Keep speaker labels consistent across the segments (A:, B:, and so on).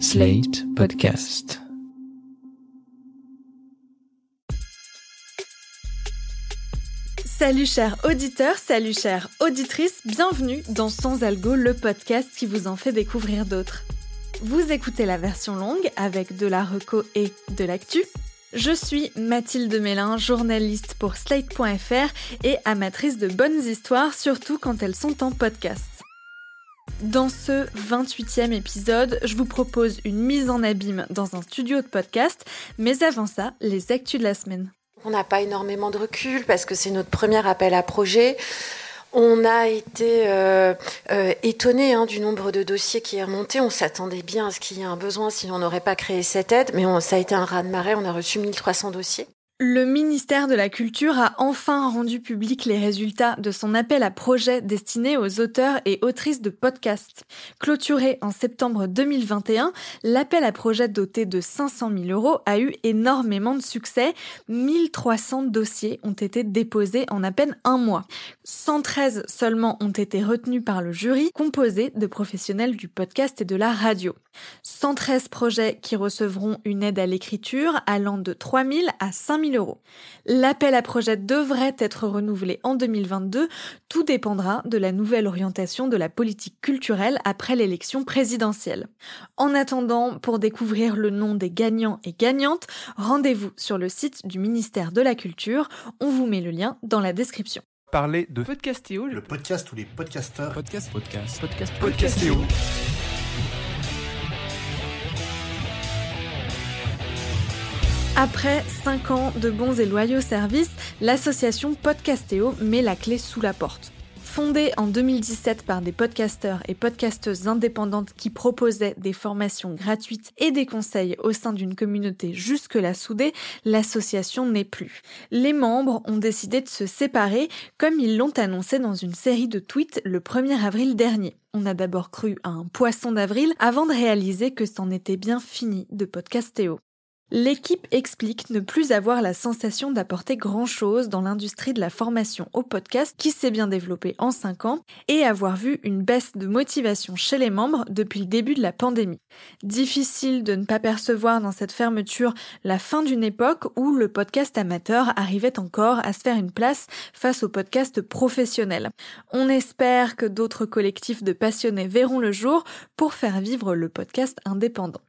A: Slate Podcast.
B: Salut chers auditeurs, salut chères auditrices, bienvenue dans Sans Algo, le podcast qui vous en fait découvrir d'autres. Vous écoutez la version longue avec de la reco et de l'actu. Je suis Mathilde Mélin, journaliste pour Slate.fr et amatrice de bonnes histoires, surtout quand elles sont en podcast. Dans ce 28e épisode, je vous propose une mise en abîme dans un studio de podcast, mais avant ça, les actus de la semaine.
C: On n'a pas énormément de recul parce que c'est notre premier appel à projet. On a été euh, euh, hein, du nombre de dossiers qui est remonté. On s'attendait bien à ce qu'il y ait un besoin si on n'aurait pas créé cette aide, mais ça a été un raz-de-marée. On a reçu 1300 dossiers.
B: Le ministère de la Culture a enfin rendu public les résultats de son appel à projet destiné aux auteurs et autrices de podcasts. Clôturé en septembre 2021, l'appel à projet doté de 500 000 euros a eu énormément de succès. 1300 dossiers ont été déposés en à peine un mois. 113 seulement ont été retenus par le jury, composé de professionnels du podcast et de la radio. 113 projets qui recevront une aide à l'écriture allant de 3 000 à 5 000 euros. L'appel à projet devrait être renouvelé en 2022. Tout dépendra de la nouvelle orientation de la politique culturelle après l'élection présidentielle. En attendant, pour découvrir le nom des gagnants et gagnantes, rendez-vous sur le site du ministère de la Culture. On vous met le lien dans la description.
D: Parler de Podcastéo,
E: le podcast où les podcasteurs
A: Podcast, podcast, podcast,
D: Podcastéo.
B: Après 5 ans de bons et loyaux services, l'association Podcastéo met la clé sous la porte. Fondée en 2017 par des podcasteurs et podcasteuses indépendantes qui proposaient des formations gratuites et des conseils au sein d'une communauté jusque-là soudée, l'association n'est plus. Les membres ont décidé de se séparer comme ils l'ont annoncé dans une série de tweets le 1er avril dernier. On a d'abord cru à un poisson d'avril avant de réaliser que c'en était bien fini de Podcastéo. L'équipe explique ne plus avoir la sensation d'apporter grand-chose dans l'industrie de la formation au podcast qui s'est bien développée en 5 ans et avoir vu une baisse de motivation chez les membres depuis le début de la pandémie. Difficile de ne pas percevoir dans cette fermeture la fin d'une époque où le podcast amateur arrivait encore à se faire une place face au podcast professionnel. On espère que d'autres collectifs de passionnés verront le jour pour faire vivre le podcast indépendant.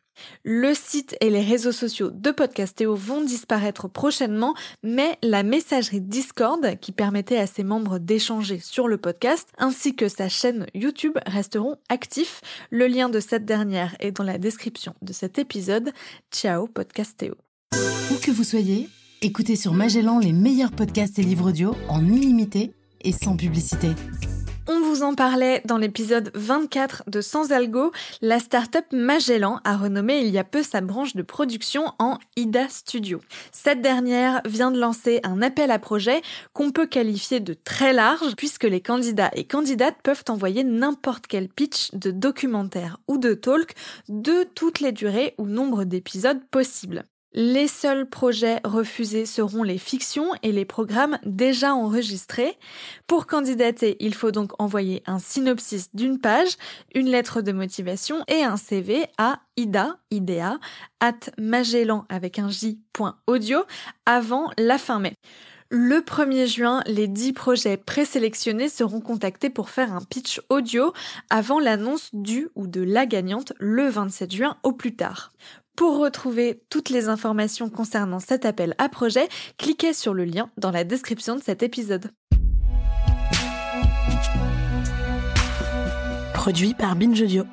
B: Le site et les réseaux sociaux de Podcastéo vont disparaître prochainement, mais la messagerie Discord, qui permettait à ses membres d'échanger sur le podcast, ainsi que sa chaîne YouTube resteront actifs. Le lien de cette dernière est dans la description de cet épisode. Ciao Podcastéo.
F: Où que vous soyez, écoutez sur Magellan les meilleurs podcasts et livres audio en illimité et sans publicité.
B: On vous en parlait dans l'épisode 24 de Sans Algo, la startup Magellan a renommé il y a peu sa branche de production en IDA Studio. Cette dernière vient de lancer un appel à projet qu'on peut qualifier de très large puisque les candidats et candidates peuvent envoyer n'importe quel pitch de documentaire ou de talk de toutes les durées ou nombre d'épisodes possibles. Les seuls projets refusés seront les fictions et les programmes déjà enregistrés. Pour candidater, il faut donc envoyer un synopsis d'une page, une lettre de motivation et un CV à ida, idea, at magellan avec un j.audio avant la fin mai. Le 1er juin, les 10 projets présélectionnés seront contactés pour faire un pitch audio avant l'annonce du ou de la gagnante le 27 juin au plus tard. Pour retrouver toutes les informations concernant cet appel à projet, cliquez sur le lien dans la description de cet épisode.
F: Produit par Binge Audio.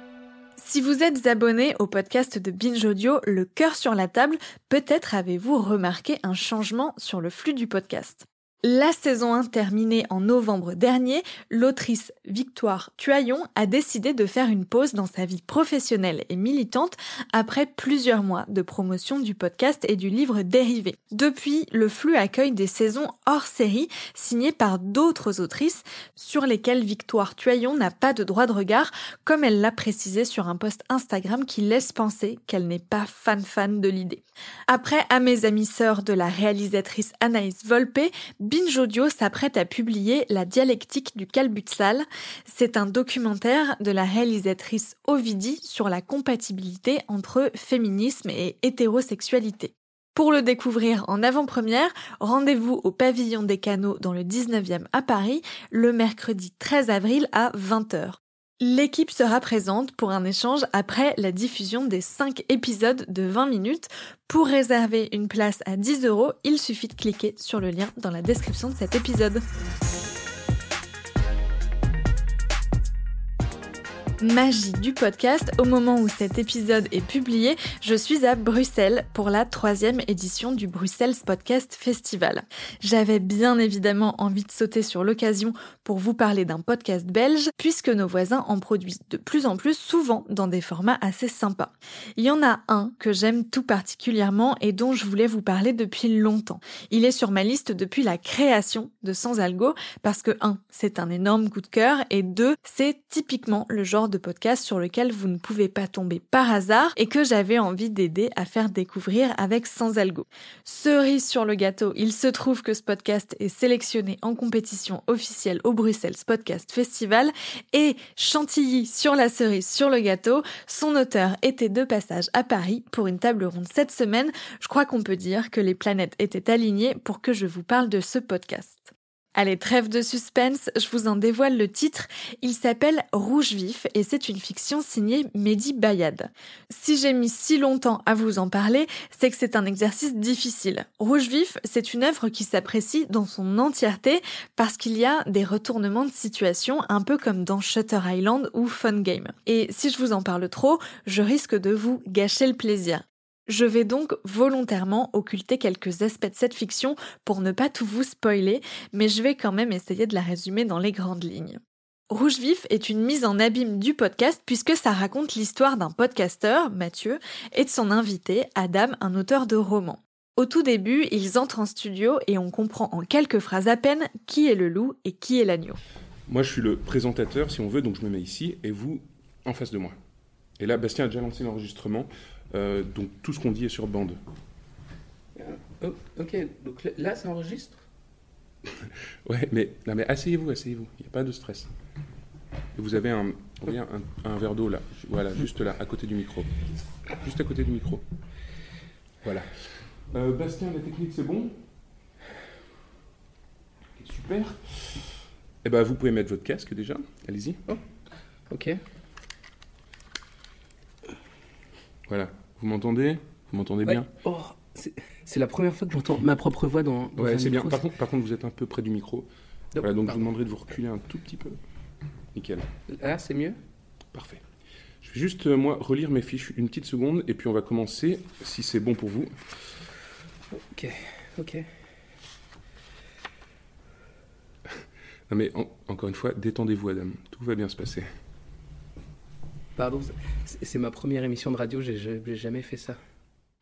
B: Si vous êtes abonné au podcast de Binge Audio, le cœur sur la table, peut-être avez-vous remarqué un changement sur le flux du podcast. La saison 1 terminée en novembre dernier, l'autrice Victoire Tuaillon a décidé de faire une pause dans sa vie professionnelle et militante après plusieurs mois de promotion du podcast et du livre dérivé. Depuis, le flux accueille des saisons hors série signées par d'autres autrices sur lesquelles Victoire Tuaillon n'a pas de droit de regard, comme elle l'a précisé sur un post Instagram qui laisse penser qu'elle n'est pas fan-fan de l'idée. Après À mes amis sœurs de la réalisatrice Anaïs Volpe, Binge Audio s'apprête à publier La dialectique du calbutsal. C'est un documentaire de la réalisatrice Ovidie sur la compatibilité entre féminisme et hétérosexualité. Pour le découvrir en avant-première, rendez-vous au pavillon des canaux dans le 19e à Paris le mercredi 13 avril à 20h. L'équipe sera présente pour un échange après la diffusion des 5 épisodes de 20 minutes. Pour réserver une place à 10 euros, il suffit de cliquer sur le lien dans la description de cet épisode. Magie du podcast. Au moment où cet épisode est publié, je suis à Bruxelles pour la troisième édition du Bruxelles Podcast Festival. J'avais bien évidemment envie de sauter sur l'occasion pour vous parler d'un podcast belge, puisque nos voisins en produisent de plus en plus souvent dans des formats assez sympas. Il y en a un que j'aime tout particulièrement et dont je voulais vous parler depuis longtemps. Il est sur ma liste depuis la création de Sans Algo, parce que 1. C'est un énorme coup de cœur et 2. C'est typiquement le genre de podcast sur lequel vous ne pouvez pas tomber par hasard et que j'avais envie d'aider à faire découvrir avec Sans Algo. Cerise sur le gâteau, il se trouve que ce podcast est sélectionné en compétition officielle au Bruxelles Podcast Festival et chantilly sur la cerise sur le gâteau, son auteur était de passage à Paris pour une table ronde cette semaine. Je crois qu'on peut dire que les planètes étaient alignées pour que je vous parle de ce podcast. Allez, trêve de suspense, je vous en dévoile le titre. Il s'appelle Rouge Vif et c'est une fiction signée Mehdi Bayad. Si j'ai mis si longtemps à vous en parler, c'est que c'est un exercice difficile. Rouge Vif, c'est une œuvre qui s'apprécie dans son entièreté parce qu'il y a des retournements de situation un peu comme dans Shutter Island ou Fun Game. Et si je vous en parle trop, je risque de vous gâcher le plaisir. Je vais donc volontairement occulter quelques aspects de cette fiction pour ne pas tout vous spoiler, mais je vais quand même essayer de la résumer dans les grandes lignes. Rouge Vif est une mise en abîme du podcast puisque ça raconte l'histoire d'un podcasteur, Mathieu, et de son invité, Adam, un auteur de romans. Au tout début, ils entrent en studio et on comprend en quelques phrases à peine qui est le loup et qui est l'agneau.
E: Moi, je suis le présentateur, si on veut, donc je me mets ici, et vous en face de moi. Et là, Bastien a déjà lancé l'enregistrement. Euh, donc tout ce qu'on dit est sur bande.
A: Oh, ok, donc là ça enregistre?
E: Ouais, mais, non, mais asseyez-vous, asseyez-vous, il n'y a pas de stress. vous avez un, un, verre d'eau là, voilà, juste là, à côté du micro. Juste à côté du micro. Voilà. Euh, Bastien, la technique c'est bon? Super. Eh ben, vous pouvez mettre votre casque déjà, allez-y.
A: Oh, ok.
E: Voilà. Vous m'entendez? Vous m'entendez bien?
A: Oh, C'est la première fois que j'entends ma propre voix dans. dans
E: ouais, c'est bien. Par contre, par contre, vous êtes un peu près du micro. voilà, donc je vous demanderai de vous reculer un tout petit peu. Nickel.
A: Là, c'est mieux?
E: Parfait. Je vais juste, euh, moi, relire mes fiches une petite seconde et puis on va commencer, si c'est bon pour vous.
A: Ok, ok.
E: Non mais, encore une fois, détendez-vous, Adam. Tout va bien se passer.
A: Pardon, c'est ma première émission de radio, j'ai jamais fait ça.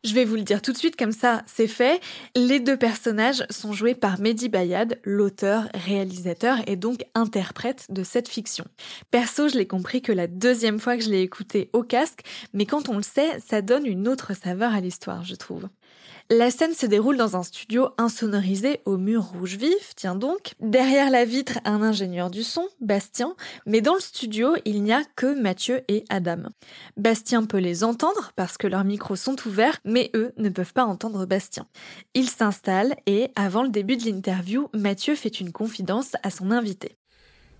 B: Je vais vous le dire tout de suite, comme ça c'est fait. Les deux personnages sont joués par Mehdi Bayad, l'auteur, réalisateur et donc interprète de cette fiction. Perso, je l'ai compris que la deuxième fois que je l'ai écouté au casque, mais quand on le sait, ça donne une autre saveur à l'histoire, je trouve. La scène se déroule dans un studio insonorisé au mur rouge vif, tiens donc. Derrière la vitre, un ingénieur du son, Bastien, mais dans le studio, il n'y a que Mathieu et Adam. Bastien peut les entendre parce que leurs micros sont ouverts, mais eux ne peuvent pas entendre Bastien. Il s'installe et, avant le début de l'interview, Mathieu fait une confidence à son invité.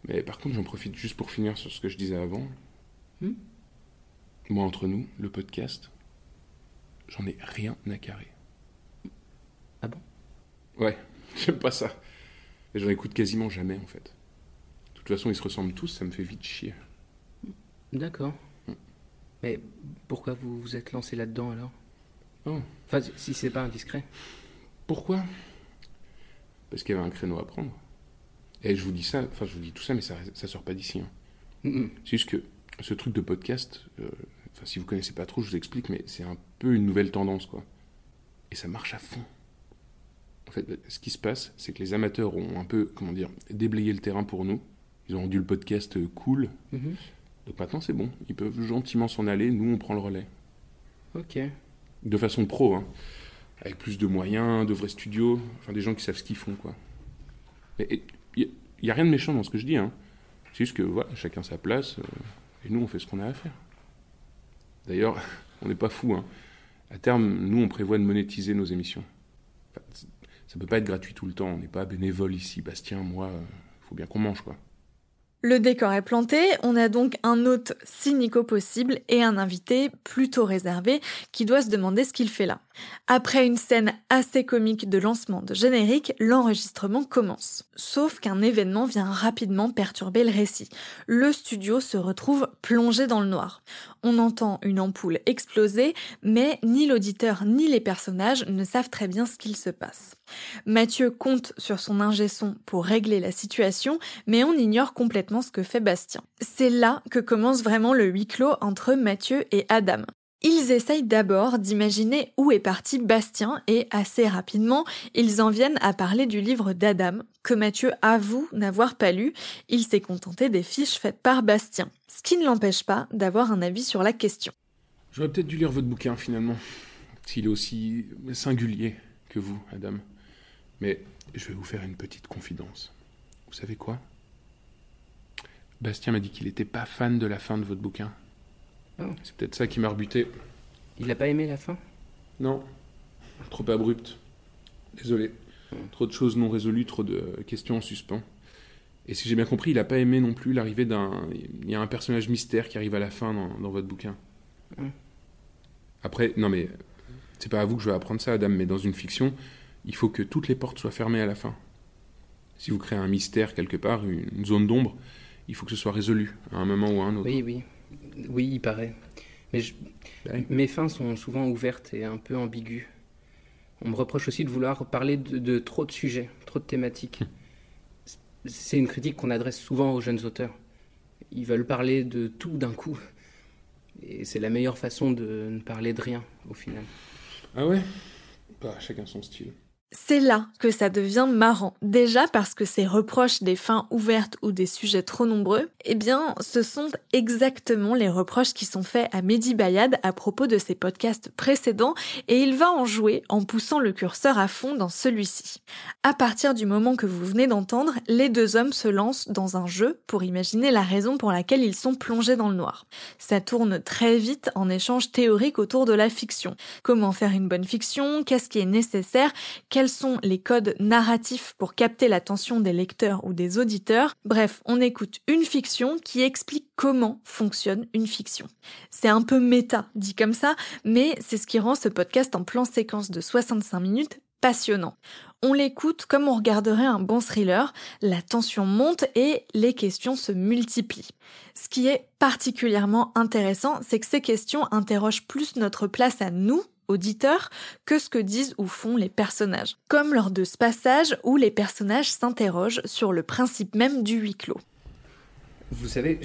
E: Mais par contre, j'en profite juste pour finir sur ce que je disais avant. Hmm? Moi, entre nous, le podcast, j'en ai rien à carrer.
A: Ah bon?
E: Ouais, j'aime pas ça. Et j'en écoute quasiment jamais en fait. De toute façon, ils se ressemblent tous, ça me fait vite chier.
A: D'accord. Mm. Mais pourquoi vous vous êtes lancé là-dedans alors?
E: Oh.
A: Enfin, si c'est pas indiscret.
E: Pourquoi? Parce qu'il y avait un créneau à prendre. Et je vous dis ça, enfin je vous dis tout ça, mais ça, ça sort pas d'ici. Hein. C'est juste que ce truc de podcast, euh, enfin si vous connaissez pas trop, je vous explique, mais c'est un peu une nouvelle tendance quoi. Et ça marche à fond. En fait, ce qui se passe, c'est que les amateurs ont un peu, comment dire, déblayé le terrain pour nous. Ils ont rendu le podcast euh, cool. Mhm. Donc maintenant, c'est bon. Ils peuvent gentiment s'en aller. Nous, on prend le relais.
A: Ok.
E: De façon pro, hein. Avec plus de moyens, de vrais studios. Enfin, des gens qui savent ce qu'ils font, quoi. Il n'y a, rien de méchant dans ce que je dis. Hein. C'est juste que voilà, chacun sa place, euh, et nous, on fait ce qu'on a à faire. D'ailleurs, on n'est pas fou. Hein. À terme, nous, on prévoit de monétiser nos émissions. Ça peut pas être gratuit tout le temps. On n'est pas bénévole ici. Bastien, moi, il euh, faut bien qu'on mange, quoi.
B: Le décor est planté, on a donc un hôte cynico possible et un invité plutôt réservé qui doit se demander ce qu'il fait là. Après une scène assez comique de lancement de générique, l'enregistrement commence. Sauf qu'un événement vient rapidement perturber le récit. Le studio se retrouve plongé dans le noir. On entend une ampoule exploser, mais ni l'auditeur ni les personnages ne savent très bien ce qu'il se passe. Mathieu compte sur son ingé son pour régler la situation, mais on ignore complètement ce que fait Bastien. C'est là que commence vraiment le huis clos entre Mathieu et Adam. Ils essayent d'abord d'imaginer où est parti Bastien et assez rapidement, ils en viennent à parler du livre d'Adam, que Mathieu avoue n'avoir pas lu. Il s'est contenté des fiches faites par Bastien, ce qui ne l'empêche pas d'avoir un avis sur la question.
E: J'aurais peut-être dû lire votre bouquin finalement, s'il est aussi singulier que vous, Adam. Mais je vais vous faire une petite confidence. Vous savez quoi? Bastien m'a dit qu'il n'était pas fan de la fin de votre bouquin. Oh. C'est peut-être ça qui m'a rebuté.
A: Il n'a pas aimé la fin?
E: Non. Trop abrupte. Désolé. Hmm. Trop de choses non résolues, trop de questions en suspens. Et si j'ai bien compris, il n'a pas aimé non plus l'arrivée d'un. Il y a un personnage mystère qui arrive à la fin dans, votre bouquin. Hmm. Après, non mais. C'est pas à vous que je vais apprendre ça, Adam, mais dans une fiction, il faut que toutes les portes soient fermées à la fin. Si vous créez un mystère quelque part, une zone d'ombre, il faut que ce soit résolu à un moment ou à un autre.
A: Oui, oui. Oui, il paraît. Mais mes fins sont souvent ouvertes et un peu ambiguës. On me reproche aussi de vouloir parler de, trop de sujets, trop de thématiques. C'est une critique qu'on adresse souvent aux jeunes auteurs. Ils veulent parler de tout d'un coup. Et c'est la meilleure façon de ne parler de rien, au final.
E: Ah ouais? Bah, Chacun son style.
B: C'est là que ça devient marrant. Déjà parce que ces reproches des fins ouvertes ou des sujets trop nombreux, eh bien, ce sont exactement les reproches qui sont faits à Mehdi Bayad à propos de ses podcasts précédents et il va en jouer en poussant le curseur à fond dans celui-ci. À partir du moment que vous venez d'entendre, les deux hommes se lancent dans un jeu pour imaginer la raison pour laquelle ils sont plongés dans le noir. Ça tourne très vite en échange théorique autour de la fiction. Comment faire une bonne fiction? Qu'est-ce qui est nécessaire? Quels sont les codes narratifs pour capter l'attention des lecteurs ou des auditeurs. Bref, on écoute une fiction qui explique comment fonctionne une fiction. C'est un peu méta, dit comme ça, mais c'est ce qui rend ce podcast en plan séquence de 65 minutes passionnant. On l'écoute comme on regarderait un bon thriller, la tension monte et les questions se multiplient. Ce qui est particulièrement intéressant, c'est que ces questions interrogent plus notre place à nous auditeur que ce que disent ou font les personnages. Comme lors de ce passage où les personnages s'interrogent sur le principe même du huis clos.
A: Vous savez,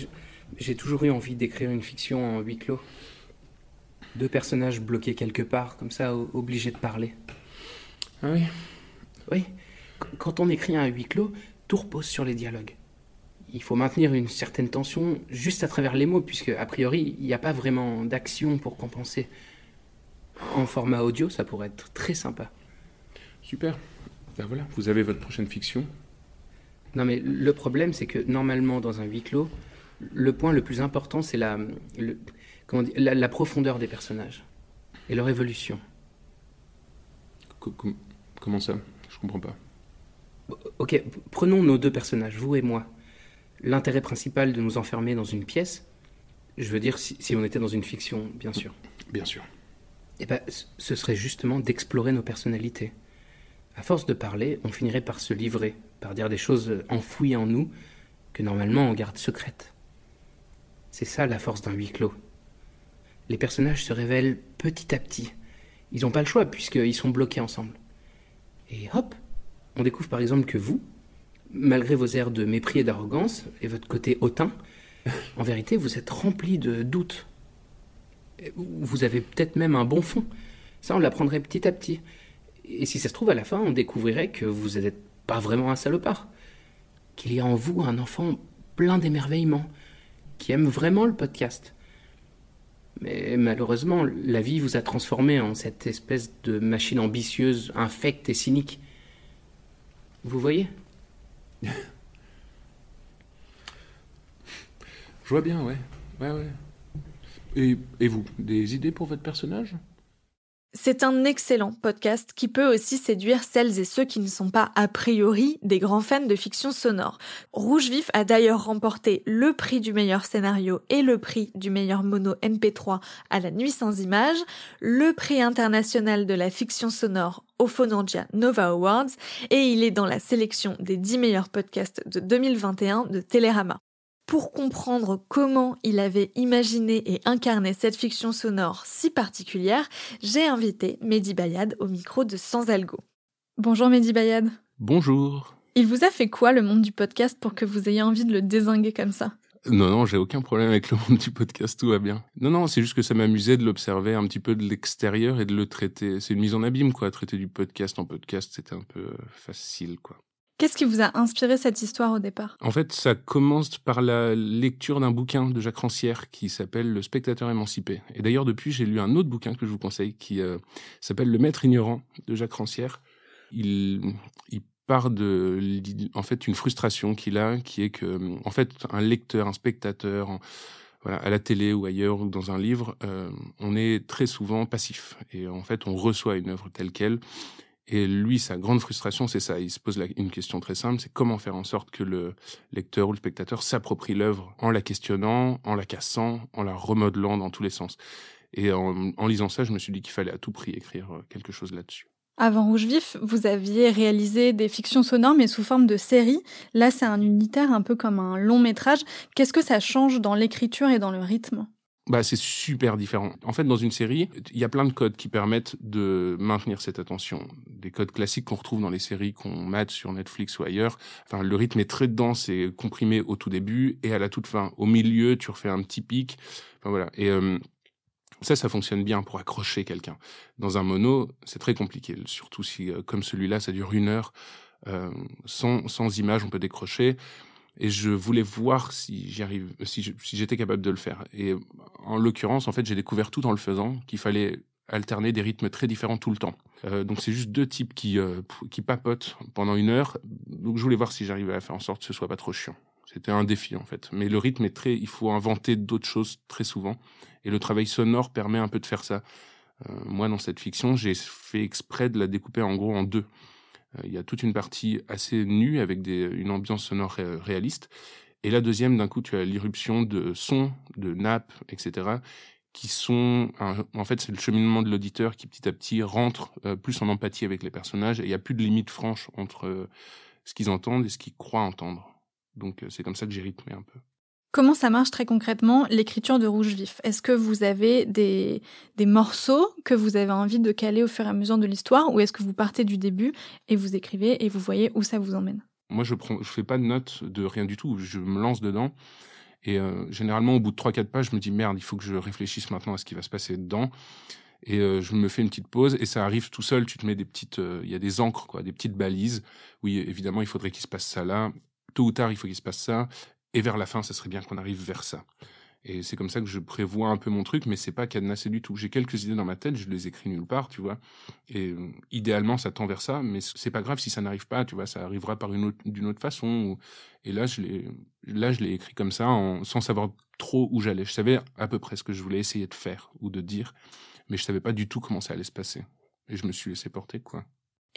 A: j'ai toujours eu envie d'écrire une fiction en huis clos. Deux personnages bloqués quelque part, comme ça, obligés de parler.
E: Ah oui
A: Oui. Quand on écrit un huis clos, tout repose sur les dialogues. Il faut maintenir une certaine tension juste à travers les mots, puisque, a priori, il n'y a pas vraiment d'action pour compenser en format audio, ça pourrait être très sympa.
E: Super. Ben voilà, vous avez votre prochaine fiction.
A: Non mais le problème c'est que normalement dans un huis clos, le point le plus important c'est la, la, profondeur des personnages et leur évolution.
E: comment ça? Je comprends pas.
A: Ok, prenons nos deux personnages, vous et moi. L'intérêt principal de nous enfermer dans une pièce, je veux dire si on était dans une fiction, bien sûr.
E: Bien sûr
A: eh ben, ce serait justement d'explorer nos personnalités. À force de parler, on finirait par se livrer, par dire des choses enfouies en nous que normalement on garde secrètes. C'est ça la force d'un huis clos. Les personnages se révèlent petit à petit. Ils n'ont pas le choix puisqu'ils sont bloqués ensemble. Et hop, on découvre par exemple que vous, malgré vos airs de mépris et d'arrogance et votre côté hautain, en vérité vous êtes rempli de doutes, vous avez peut-être même un bon fond. Ça, on l'apprendrait petit à petit. Et si ça se trouve, à la fin, on découvrirait que vous n'êtes pas vraiment un salopard. Qu'il y a en vous un enfant plein d'émerveillement, qui aime vraiment le podcast. Mais malheureusement, la vie vous a transformé en cette espèce de machine ambitieuse, infecte et cynique. Vous voyez?
E: Je vois bien, ouais. Ouais, ouais. Et, vous, des idées pour votre personnage?
B: C'est un excellent podcast qui peut aussi séduire celles et ceux qui ne sont pas a priori des grands fans de fiction sonore. Rouge Vif a d'ailleurs remporté le prix du meilleur scénario et le prix du meilleur mono MP3 à la nuit sans images, le prix international de la fiction sonore au Phonandia Nova Awards et il est dans la sélection des 10 meilleurs podcasts de 2021 de Télérama. Pour comprendre comment il avait imaginé et incarné cette fiction sonore si particulière, j'ai invité Mehdi Bayad au micro de Sans Algo. Bonjour Mehdi Bayad.
E: Bonjour.
B: Il vous a fait quoi le monde du podcast pour que vous ayez envie de le désinguer comme ça?
E: Non, non, j'ai aucun problème avec le monde du podcast, tout va bien. Non, non, c'est juste que ça m'amusait de l'observer un petit peu de l'extérieur et de le traiter. C'est une mise en abîme, quoi. Traiter du podcast en podcast, c'était un peu facile, quoi.
B: Qu'est-ce qui vous a inspiré cette histoire au départ?
E: En fait, ça commence par la lecture d'un bouquin de Jacques Rancière qui s'appelle Le spectateur émancipé. Et d'ailleurs, depuis, j'ai lu un autre bouquin que je vous conseille qui euh, s'appelle Le maître ignorant de Jacques Rancière. Il, part de, en fait, une frustration qu'il a, qui est que, en fait, un lecteur, un spectateur, voilà, à la télé ou ailleurs ou dans un livre, euh, on est très souvent passif. Et en fait, on reçoit une œuvre telle qu'elle et lui, sa grande frustration, c'est ça. Il se pose une question très simple, c'est comment faire en sorte que le lecteur ou le spectateur s'approprie l'œuvre en la questionnant, en la cassant, en la remodelant dans tous les sens. Et en, lisant ça, je me suis dit qu'il fallait à tout prix écrire euh, quelque chose là-dessus.
B: Avant Rouge Vif, vous aviez réalisé des fictions sonores, mais sous forme de série. Là, c'est un unitaire, un peu comme un long métrage. Qu'est-ce que ça change dans l'écriture et dans le rythme?
E: Bah, c'est super différent. En fait, dans une série, il y a plein de codes qui permettent de maintenir cette attention. Des codes classiques qu'on retrouve dans les séries qu'on mate sur Netflix ou ailleurs. Enfin, le rythme est très dense et comprimé au tout début et à la toute fin. Au milieu, tu refais un petit pic. Enfin, voilà. Et euh, ça, ça fonctionne bien pour accrocher quelqu'un. Dans un mono, c'est très compliqué. Surtout si, euh, comme celui-là, ça dure une heure. Euh, sans, sans image, on peut décrocher et je voulais voir si arrive, si j'étais capable de le faire. Et en l'occurrence, en fait, j'ai découvert tout en le faisant qu'il fallait alterner des rythmes très différents tout le temps. Euh, donc c'est juste deux types qui euh, qui papotent pendant une heure. Donc je voulais voir si j'arrivais à faire en sorte que ce soit pas trop chiant. C'était un défi en fait. Mais le rythme est très, il faut inventer d'autres choses très souvent. Et le travail sonore permet un peu de faire ça. Euh, moi dans cette fiction, j'ai fait exprès de la découper en gros en deux. Euh, il y a toute une partie assez nue avec une ambiance sonore réaliste. Et la deuxième, d'un coup, tu as l'irruption de sons, de nappes, etc., qui sont, en fait, c'est le cheminement de l'auditeur qui petit à petit rentre euh, plus en empathie avec les personnages et il n'y a plus de limite franche entre euh, ce qu'ils entendent et ce qu'ils croient entendre. Donc c'est comme ça que j'ai rythmé un peu.
B: Comment ça marche très concrètement l'écriture de Rouge Vif? Est-ce que vous avez des, des morceaux que vous avez envie de caler au fur et à mesure de l'histoire ou est-ce que vous partez du début et vous écrivez et vous voyez où ça vous emmène?
E: Moi, je prends, je fais pas de notes de rien du tout. Je me lance dedans. Et euh, généralement, au bout de 3-4 pages, je me dis merde, il faut que je réfléchisse maintenant à ce qui va se passer dedans. Et euh, je me fais une petite pause et ça arrive tout seul. Tu te mets des petites, euh, il y a des encres quoi, des petites balises. Oui, évidemment, il faudrait qu'il se passe ça là. Tôt ou tard, il faut qu'il se passe ça. Et vers la fin, ça serait bien qu'on arrive vers ça. Et c'est comme ça que je prévois un peu mon truc, mais c'est pas cadenassé du tout. J'ai quelques idées dans ma tête, je les écris nulle part, tu vois. Et euh, idéalement, ça tend vers ça, mais c'est pas grave si ça n'arrive pas, tu vois. Ça arrivera par une autre, d'une autre façon. Et là, je l'ai, là, je écrit comme ça, sans savoir trop où j'allais. Je savais à peu près ce que je voulais essayer de faire ou de dire, mais je savais pas du tout comment ça allait se passer. Et je me suis laissé porter, quoi.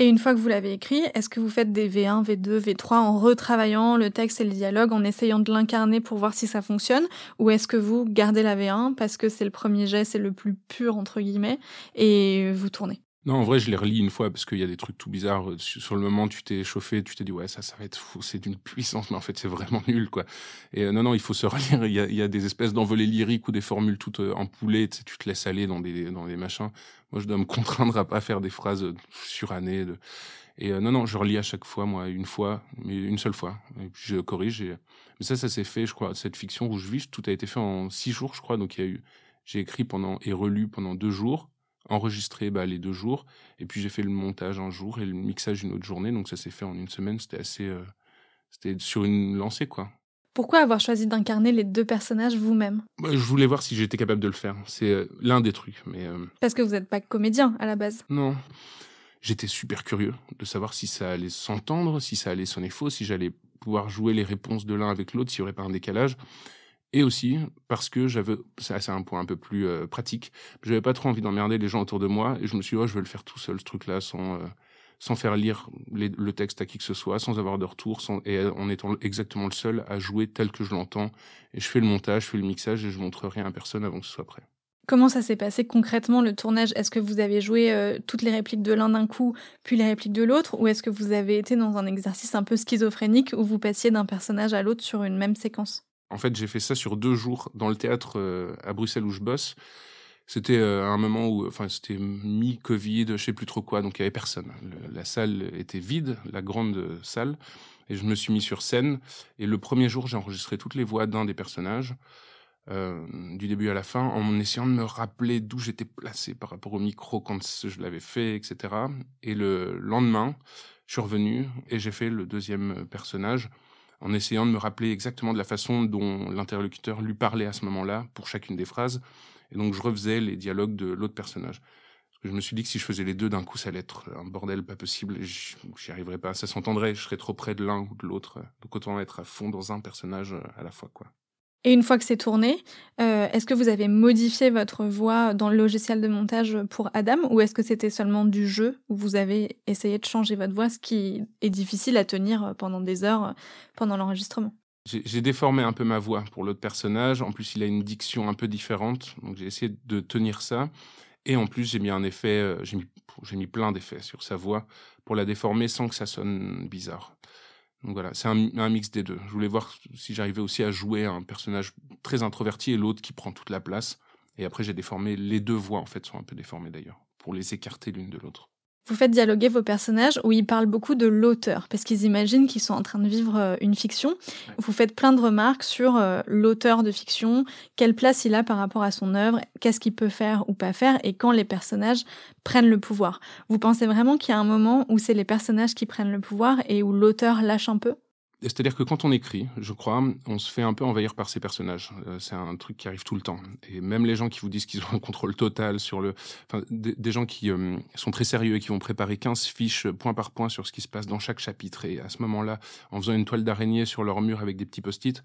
B: Et une fois que vous l'avez écrit, est-ce que vous faites des V1, V2, V3 en retravaillant le texte et le dialogue, en essayant de l'incarner pour voir si ça fonctionne? Ou est-ce que vous gardez la V1 parce que c'est le premier jet, c'est le plus pur, entre guillemets, et vous tournez?
E: Non, en vrai, je les relis une fois parce qu'il y a des trucs tout bizarres. Sur le moment, tu t'es chauffé, tu t'es dit, ouais, ça, ça va être fou, c'est d'une puissance, mais en fait, c'est vraiment nul, quoi. Et euh, non, non, il faut se relire. Il y a, des espèces d'envolées lyriques ou des formules toutes euh, empoulées, tu, sais, tu te laisses aller dans des, dans des machins. Moi, je dois me contraindre à pas faire des phrases euh, surannées. Et non, non, je relis à chaque fois, moi, une fois, mais une seule fois. Et puis, je corrige. Mais ça, ça s'est fait, je crois, cette fiction Rouge Vif, tout a été fait en six jours, je crois. Donc, il y a eu, j'ai écrit pendant et relu pendant deux jours enregistré bah, les deux jours, et puis j'ai fait le montage un jour et le mixage une autre journée, donc ça s'est fait en une semaine, c'était assez... Euh, c'était sur une lancée, quoi.
B: Pourquoi avoir choisi d'incarner les deux personnages vous-même?
E: Bah, Je voulais voir si j'étais capable de le faire. C'est euh, l'un des trucs. Mais euh,
B: Parce que vous n'êtes pas comédien à la base.
E: Non. J'étais super curieux de savoir si ça allait s'entendre, si ça allait sonner faux, si j'allais pouvoir jouer les réponses de l'un avec l'autre s'il n'y aurait pas un décalage. Et aussi parce que j'avais, ça c'est un point un peu plus euh, pratique, j'avais pas trop envie d'emmerder les gens autour de moi et je me suis dit, oh, je vais le faire tout seul ce truc-là sans, euh, sans faire lire le texte à qui que ce soit, sans avoir de retour, sans, et en étant exactement le seul à jouer tel que je l'entends. Et je fais le montage, je fais le mixage et je montre rien à personne avant que ce soit prêt.
B: Comment ça s'est passé concrètement le tournage? Est-ce que vous avez joué euh, toutes les répliques de l'un d'un coup, puis les répliques de l'autre? Ou est-ce que vous avez été dans un exercice un peu schizophrénique où vous passiez d'un personnage à l'autre sur une même séquence?
E: En fait, j'ai fait ça sur deux jours dans le théâtre euh, à Bruxelles où je bosse. C'était euh, un moment où, enfin, c'était mi-Covid, je sais plus trop quoi, donc il y avait personne. la salle était vide, la grande salle, et je me suis mis sur scène. Et le premier jour, j'ai enregistré toutes les voix d'un des personnages. Euh, du début à la fin, en essayant de me rappeler d'où j'étais placé par rapport au micro quand je l'avais fait, etc. Et le lendemain, je suis revenu et j'ai fait le deuxième personnage en essayant de me rappeler exactement de la façon dont l'interlocuteur lui parlait à ce moment-là pour chacune des phrases. Et donc je refaisais les dialogues de l'autre personnage. Je me suis dit que si je faisais les deux d'un coup, ça allait être un bordel pas possible. J'y arriverais pas. Ça s'entendrait. Je serais trop près de l'un ou de l'autre. Donc autant être à fond dans un personnage à la fois, quoi.
B: Et une fois que c'est tourné, euh, est-ce que vous avez modifié votre voix dans le logiciel de montage pour Adam ou est-ce que c'était seulement du jeu où vous avez essayé de changer votre voix, ce qui est difficile à tenir pendant des heures pendant l'enregistrement?
E: J'ai déformé un peu ma voix pour l'autre personnage. En plus, il a une diction un peu différente. Donc, j'ai essayé de tenir ça. Et en plus, j'ai mis un effet, euh, j'ai mis, mis plein d'effets sur sa voix pour la déformer sans que ça sonne bizarre. Donc voilà, c'est un, mix des deux. Je voulais voir si j'arrivais aussi à jouer un personnage très introverti et l'autre qui prend toute la place. Et après, j'ai déformé les deux voix, en fait, sont un peu déformées d'ailleurs, pour les écarter l'une de l'autre.
B: Vous faites dialoguer vos personnages où ils parlent beaucoup de l'auteur, parce qu'ils imaginent qu'ils sont en train de vivre euh, une fiction. Vous faites plein de remarques sur euh, l'auteur de fiction, quelle place il a par rapport à son œuvre, qu'est-ce qu'il peut faire ou pas faire, et quand les personnages prennent le pouvoir. Vous pensez vraiment qu'il y a un moment où c'est les personnages qui prennent le pouvoir et où l'auteur lâche un peu?
E: C'est-à-dire que quand on écrit, je crois, on se fait un peu envahir par ses personnages. Euh, c'est un truc qui arrive tout le temps. Et même les gens qui vous disent qu'ils ont un contrôle total sur le... Enfin, des, gens qui euh, sont très sérieux et qui vont préparer 15 fiches point par point sur ce qui se passe dans chaque chapitre. Et à ce moment-là, en faisant une toile d'araignée sur leur mur avec des petits post-it.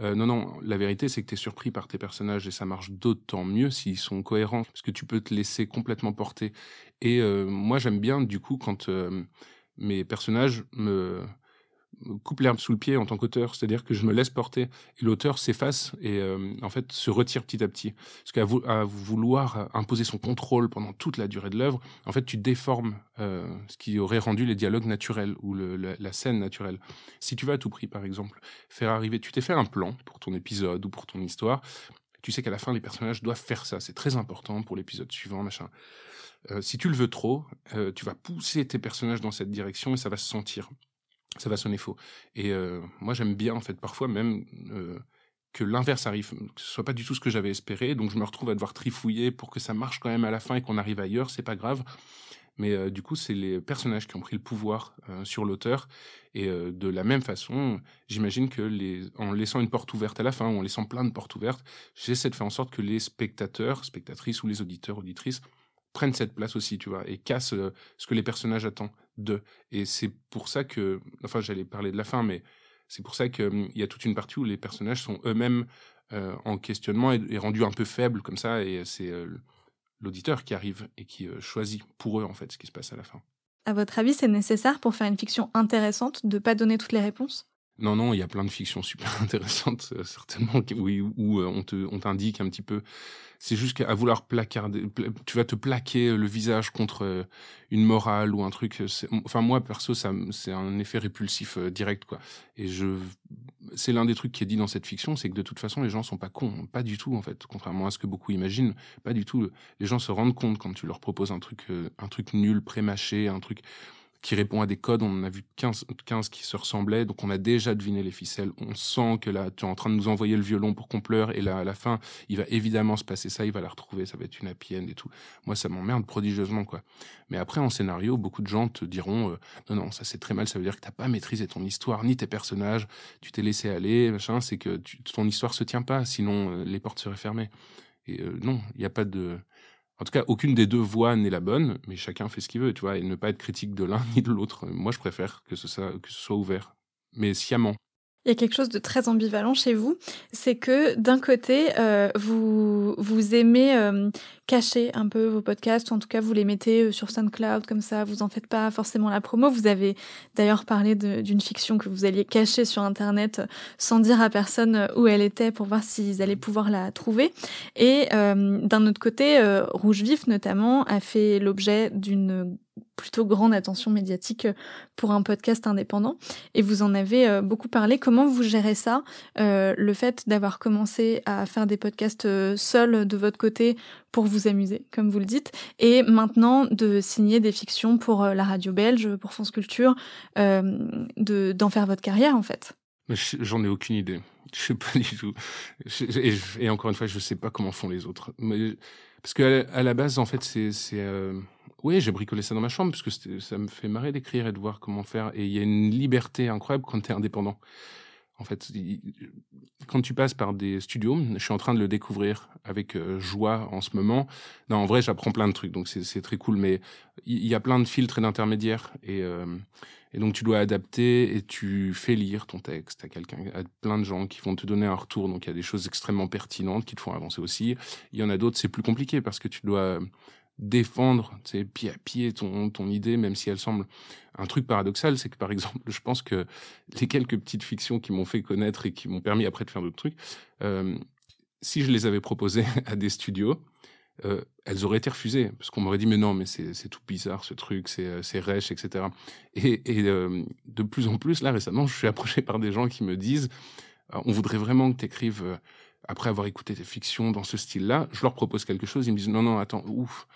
E: Euh, non, non, la vérité, c'est que tu es surpris par tes personnages et ça marche d'autant mieux s'ils sont cohérents. Parce que tu peux te laisser complètement porter. Et moi, j'aime bien, du coup, quand mes personnages me coupe l'herbe sous le pied en tant qu'auteur, c'est-à-dire que je me laisse porter et l'auteur s'efface et euh, en fait se retire petit à petit. Parce qu'à vouloir imposer son contrôle pendant toute la durée de l'œuvre, en fait tu déformes euh, ce qui aurait rendu les dialogues naturels ou la, scène naturelle. Si tu vas à tout prix, par exemple, faire arriver, tu t'es fait un plan pour ton épisode ou pour ton histoire, tu sais qu'à la fin les personnages doivent faire ça, c'est très important pour l'épisode suivant, machin. Euh, si tu le veux trop, tu vas pousser tes personnages dans cette direction et ça va se sentir ça va sonner faux. Et euh, moi, j'aime bien, en fait, parfois même euh, que l'inverse arrive, que ce soit pas du tout ce que j'avais espéré. Donc, je me retrouve à devoir trifouiller pour que ça marche quand même à la fin et qu'on arrive ailleurs. C'est pas grave. Mais euh, du coup, c'est les personnages qui ont pris le pouvoir sur l'auteur. Et de la même façon, j'imagine que les, en laissant une porte ouverte à la fin, ou en laissant plein de portes ouvertes, j'essaie de faire en sorte que les spectateurs, spectatrices ou les auditeurs, auditrices prennent cette place aussi, tu vois, et cassent ce que les personnages attendent de. Et c'est pour ça que, enfin, j'allais parler de la fin, mais c'est pour ça qu'il hum, y a toute une partie où les personnages sont eux-mêmes euh, en questionnement et, rendus un peu faibles comme ça, et c'est euh, l'auditeur qui arrive et qui euh, choisit pour eux en fait ce qui se passe à la fin.
B: À votre avis, c'est nécessaire pour faire une fiction intéressante de pas donner toutes les réponses?
E: Non, non, il y a plein de fictions super intéressantes, certainement, où, où on t'indique un petit peu c'est juste qu'à vouloir placarder, tu vas te plaquer le visage contre euh, une morale ou un truc. Enfin, moi, perso, ça, c'est un effet répulsif euh, direct, quoi. Et je, c'est l'un des trucs qui est dit dans cette fiction, c'est que de toute façon, les gens sont pas cons, pas du tout, en fait. Contrairement à ce que beaucoup imaginent, pas du tout. Les gens se rendent compte quand tu leur proposes un truc, euh, un truc nul, prémâché, un truc qui répond à des codes. On en a vu 15, 15 qui se ressemblaient, donc on a déjà deviné les ficelles. On sent que là, tu es en train de nous envoyer le violon pour qu'on pleure, et là, à la fin, il va évidemment se passer ça, il va la retrouver, ça va être une happy et tout. Moi, ça m'emmerde prodigieusement, quoi. Mais après, en scénario, beaucoup de gens te diront, euh, non, non, ça c'est très mal, ça veut dire que t'as pas maîtrisé ton histoire, ni tes personnages, tu t'es laissé aller, machin, c'est que ton histoire se tient pas, sinon euh, les portes seraient fermées. Et euh, non, il n'y a pas de en tout cas, aucune des deux voix n'est la bonne, mais chacun fait ce qu'il veut, tu vois, et ne pas être critique de l'un ni de l'autre. Moi, je préfère que ce, soit, que ce soit ouvert. mais sciemment.
B: Il y a quelque chose de très ambivalent chez vous, c'est que d'un côté, euh, vous, vous aimez euh, cacher un peu vos podcasts, ou en tout cas vous les mettez euh, sur SoundCloud comme ça, vous en faites pas forcément la promo. Vous avez d'ailleurs parlé d'une fiction que vous alliez cacher sur Internet sans dire à personne où elle était pour voir s'ils allaient pouvoir la trouver. Et d'un autre côté, Rouge Vif notamment a fait l'objet d'une plutôt grande attention médiatique pour un podcast indépendant. Et vous en avez euh, beaucoup parlé. Comment vous gérez ça euh, Le fait d'avoir commencé à faire des podcasts euh, seuls de votre côté pour vous amuser, comme vous le dites, et maintenant de signer des fictions pour la radio belge, pour France Culture, de d'en faire votre carrière en fait.
E: J'en ai aucune idée. Je sais pas du tout. et, encore une fois, je sais pas comment font les autres. Mais, parce que à la, base, en fait, c'est oui, j'ai bricolé ça dans ma chambre parce que ça me fait marrer d'écrire et de voir comment faire. Et il y a une liberté incroyable quand tu es indépendant. En fait, quand tu passes par des studios, je suis en train de le découvrir avec euh, joie en ce moment. Non, en vrai, j'apprends plein de trucs, donc c'est très cool. Mais il y, a plein de filtres et d'intermédiaires. Et, euh, et, donc, tu dois adapter et tu fais lire ton texte à quelqu'un, à plein de gens qui vont te donner un retour. Donc, il y a des choses extrêmement pertinentes qui te font avancer aussi. Il y en a d'autres, c'est plus compliqué parce que tu dois défendre pied à pied ton, ton idée, même si elle semble un truc paradoxal, c'est que par exemple, je pense que les quelques petites fictions qui m'ont fait connaître et qui m'ont permis après de faire d'autres trucs, euh, si je les avais proposées à des studios, euh, elles auraient été refusées parce qu'on m'aurait dit mais non mais c'est tout bizarre ce truc c'est euh, rêche etc et, et de plus en plus là récemment je suis approché par des gens qui me disent on voudrait vraiment que tu écrives après avoir écouté tes fictions dans ce style-là, je leur propose quelque chose, ils me disent non, non, attends, ouf,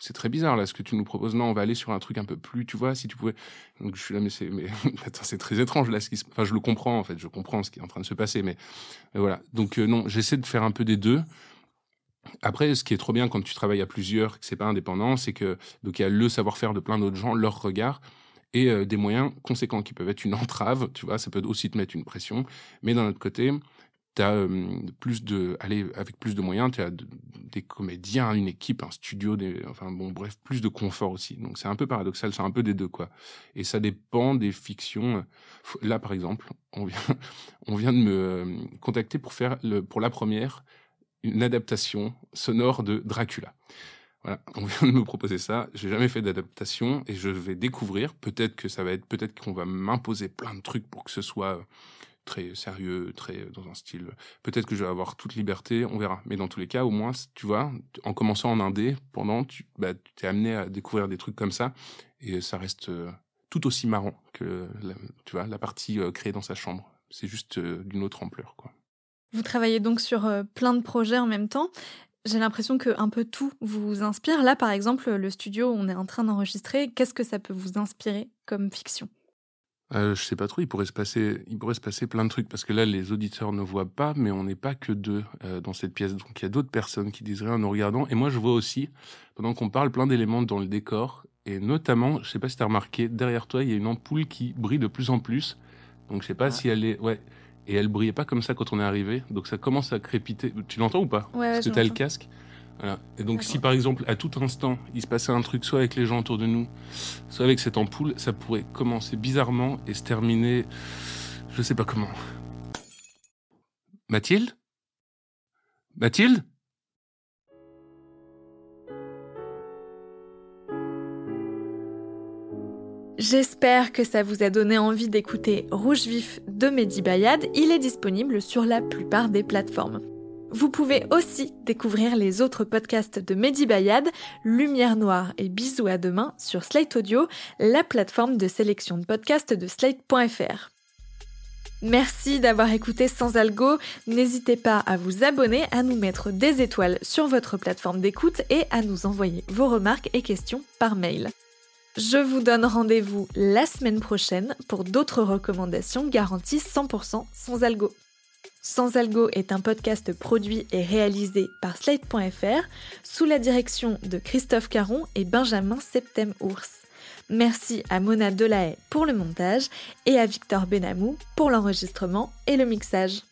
E: c'est très bizarre là ce que tu nous proposes. Non, on va aller sur un truc un peu plus, tu vois, si tu pouvais. Donc je suis là, mais c'est, mais attends, c'est très étrange là. Ce qui Enfin, je le comprends en fait, je comprends ce qui est en train de se passer, mais, voilà. Donc euh, non, j'essaie de faire un peu des deux. Après, ce qui est trop bien quand tu travailles à plusieurs, que c'est pas indépendant, c'est que donc il y a le savoir-faire de plein d'autres gens, leur regard et euh, des moyens conséquents qui peuvent être une entrave, tu vois, ça peut aussi te mettre une pression, mais d'un autre côté, as plus de allez avec plus de moyens tu as des comédiens une équipe un studio des enfin bon bref plus de confort aussi donc c'est un peu paradoxal c'est un peu des deux quoi et ça dépend des fictions là par exemple on vient on vient de me contacter pour faire le pour la première une adaptation sonore de Dracula voilà, on vient de me proposer ça. J'ai jamais fait d'adaptation et je vais découvrir. Peut-être que ça va être, peut-être qu'on va m'imposer plein de trucs pour que ce soit très sérieux, très dans un style. Peut-être que je vais avoir toute liberté, on verra. Mais dans tous les cas, au moins, tu vois, en commençant en indé, pendant, tu bah, es amené à découvrir des trucs comme ça, et ça reste euh, tout aussi marrant que la, tu vois la partie euh, créée dans sa chambre. C'est juste euh, d'une autre ampleur, quoi.
B: Vous travaillez donc sur plein de projets en même temps. J'ai l'impression que un peu tout vous inspire. Là, par exemple, le studio où on est en train d'enregistrer, qu'est-ce que ça peut vous inspirer comme fiction?
E: Euh, je sais pas trop, il pourrait se passer, il pourrait se passer plein de trucs parce que là, les auditeurs ne voient pas, mais on n'est pas que deux euh, dans cette pièce. Donc il y a d'autres personnes qui disent rien en nous regardant. Et moi, je vois aussi, pendant qu'on parle, plein d'éléments dans le décor. Et notamment, je sais pas si tu as remarqué, derrière toi, il y a une ampoule qui brille de plus en plus. Donc je sais pas si elle est, ouais, et elle brillait pas comme ça quand on est arrivé. Donc ça commence à crépiter. Tu l'entends ou pas?
B: Ouais,
E: Parce que
B: t'as
E: le casque. Et donc, si par exemple, à tout instant, il se passait un truc, soit avec les gens autour de nous, soit avec cette ampoule, ça pourrait commencer bizarrement et se terminer, je sais pas comment. Mathilde? Mathilde?
B: J'espère que ça vous a donné envie d'écouter Rouge Vif de Mehdi Bayad. Il est disponible sur la plupart des plateformes. Vous pouvez aussi découvrir les autres podcasts de Mehdi Bayad, Lumière Noire et Bisous à demain sur Slate Audio, la plateforme de sélection de podcasts de slate.fr. Merci d'avoir écouté Sans Algo. N'hésitez pas à vous abonner, à nous mettre des étoiles sur votre plateforme d'écoute et à nous envoyer vos remarques et questions par mail. Je vous donne rendez-vous la semaine prochaine pour d'autres recommandations garanties 100% sans algo. Sans Algo est un podcast produit et réalisé par Slate.fr sous la direction de Christophe Caron et Benjamin Septem-Ours. Merci à Mona Delahaye pour le montage et à Victor Benamou pour l'enregistrement et le mixage.